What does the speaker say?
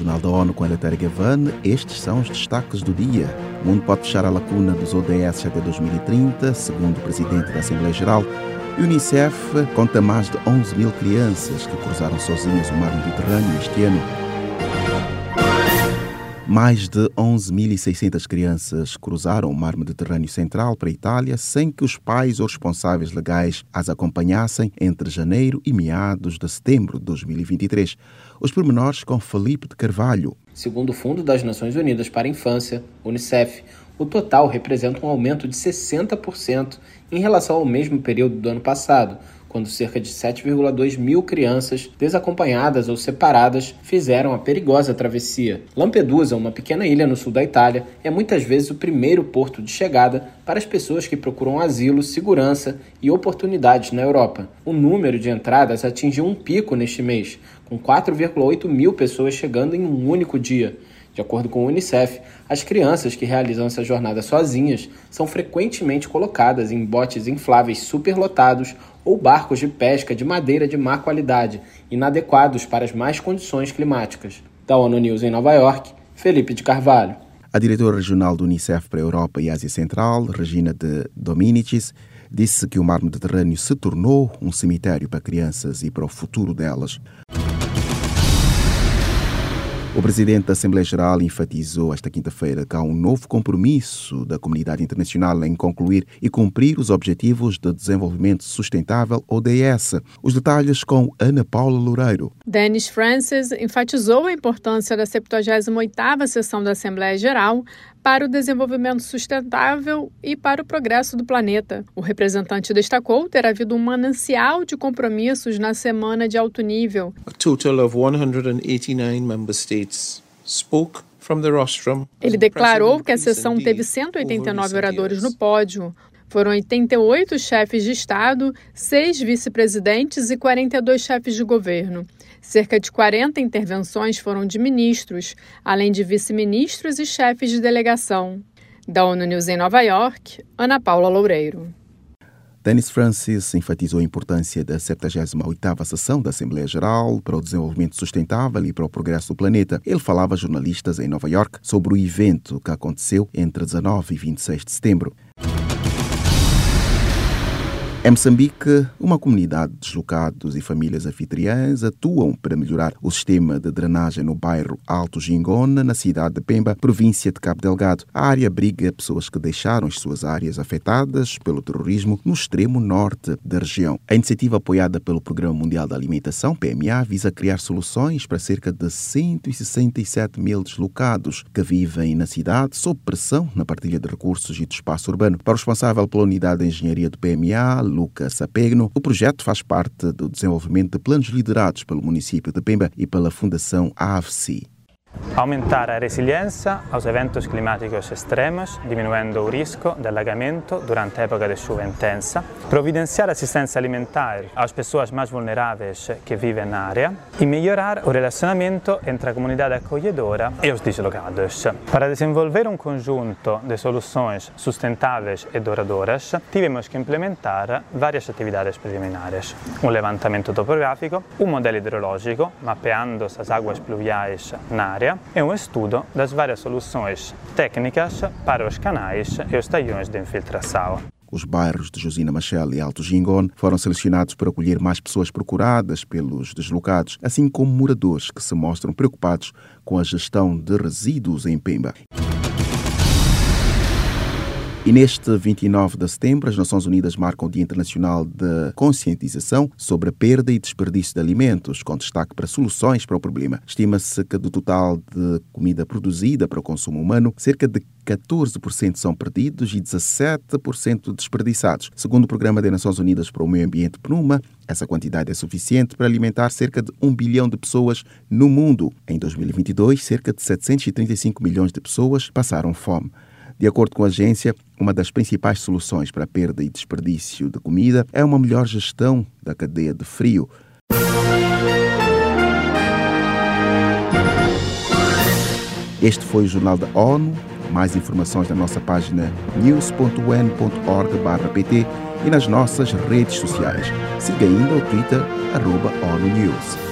Jornal da ONU com a Letéria Gavan. Estes são os destaques do dia. O mundo pode fechar a lacuna dos ODS até 2030, segundo o presidente da Assembleia Geral. E Unicef conta mais de 11 mil crianças que cruzaram sozinhas o mar Mediterrâneo este ano. Mais de 11.600 crianças cruzaram o mar Mediterrâneo Central para a Itália sem que os pais ou responsáveis legais as acompanhassem entre janeiro e meados de setembro de 2023. Os pormenores com Felipe de Carvalho. Segundo o Fundo das Nações Unidas para a Infância, UNICEF, o total representa um aumento de 60% em relação ao mesmo período do ano passado, quando cerca de 7,2 mil crianças, desacompanhadas ou separadas, fizeram a perigosa travessia. Lampedusa, uma pequena ilha no sul da Itália, é muitas vezes o primeiro porto de chegada para as pessoas que procuram asilo, segurança e oportunidades na Europa. O número de entradas atingiu um pico neste mês, com 4,8 mil pessoas chegando em um único dia. De acordo com o Unicef, as crianças que realizam essa jornada sozinhas são frequentemente colocadas em botes infláveis superlotados ou barcos de pesca de madeira de má qualidade, inadequados para as más condições climáticas. Da ONU News em Nova York, Felipe de Carvalho. A diretora regional do Unicef para a Europa e Ásia Central, Regina de Dominicis, disse que o mar Mediterrâneo se tornou um cemitério para crianças e para o futuro delas. O presidente da Assembleia Geral enfatizou esta quinta-feira que há um novo compromisso da comunidade internacional em concluir e cumprir os Objetivos de Desenvolvimento Sustentável, ODS. Os detalhes com Ana Paula Loureiro. Dennis Francis enfatizou a importância da 78ª sessão da Assembleia Geral para o desenvolvimento sustentável e para o progresso do planeta. O representante destacou ter havido um manancial de compromissos na semana de alto nível. A total of 189 member states spoke ele declarou que a sessão teve 189 oradores no pódio. Foram 88 chefes de Estado, 6 vice-presidentes e 42 chefes de governo. Cerca de 40 intervenções foram de ministros, além de vice-ministros e chefes de delegação. Da ONU News em Nova York, Ana Paula Loureiro. Dennis Francis enfatizou a importância da 78ª sessão da Assembleia Geral para o desenvolvimento sustentável e para o progresso do planeta. Ele falava a jornalistas em Nova York sobre o evento que aconteceu entre 19 e 26 de setembro. Em Moçambique, uma comunidade de deslocados e famílias anfitriãs atuam para melhorar o sistema de drenagem no bairro Alto Gingona, na cidade de Pemba, província de Cabo Delgado. A área abriga pessoas que deixaram as suas áreas afetadas pelo terrorismo no extremo norte da região. A iniciativa apoiada pelo Programa Mundial da Alimentação, PMA, visa criar soluções para cerca de 167 mil deslocados que vivem na cidade sob pressão na partilha de recursos e do espaço urbano. Para o responsável pela unidade de engenharia do PMA, Lucas Sapegno, o projeto faz parte do desenvolvimento de planos liderados pelo município de Pemba e pela Fundação AFC. Aumentare a resilienza aos eventos climáticos extremos, diminuendo o risco de alagamento durante a época de chuva intensa, providenciar assistência alimentar às pessoas mais vulneráveis que vivem na área e melhorar o relacionamento entre a comunidade acolhedora e os deslocados. Para desenvolver um conjunto de soluções sustentáveis e duradouras, tivemos que implementar várias atividades preliminares. Um levantamento topográfico, um modelo hidrológico, mapeando as águas pluviais na área, área é um estudo das várias soluções técnicas para os canais e os talhões de infiltração. Os bairros de Josina Machel e Alto Gingon foram selecionados para acolher mais pessoas procuradas pelos deslocados, assim como moradores que se mostram preocupados com a gestão de resíduos em Pemba. E neste 29 de setembro, as Nações Unidas marcam o Dia Internacional de Conscientização sobre a perda e desperdício de alimentos, com destaque para soluções para o problema. Estima-se que do total de comida produzida para o consumo humano, cerca de 14% são perdidos e 17% desperdiçados. Segundo o Programa das Nações Unidas para o Meio Ambiente, PNUMA, essa quantidade é suficiente para alimentar cerca de 1 bilhão de pessoas no mundo. Em 2022, cerca de 735 milhões de pessoas passaram fome. De acordo com a agência, uma das principais soluções para a perda e desperdício de comida é uma melhor gestão da cadeia de frio. Este foi o Jornal da ONU. Mais informações na nossa página news.un.org/pt e nas nossas redes sociais. Siga ainda o Twitter, arroba ONU News.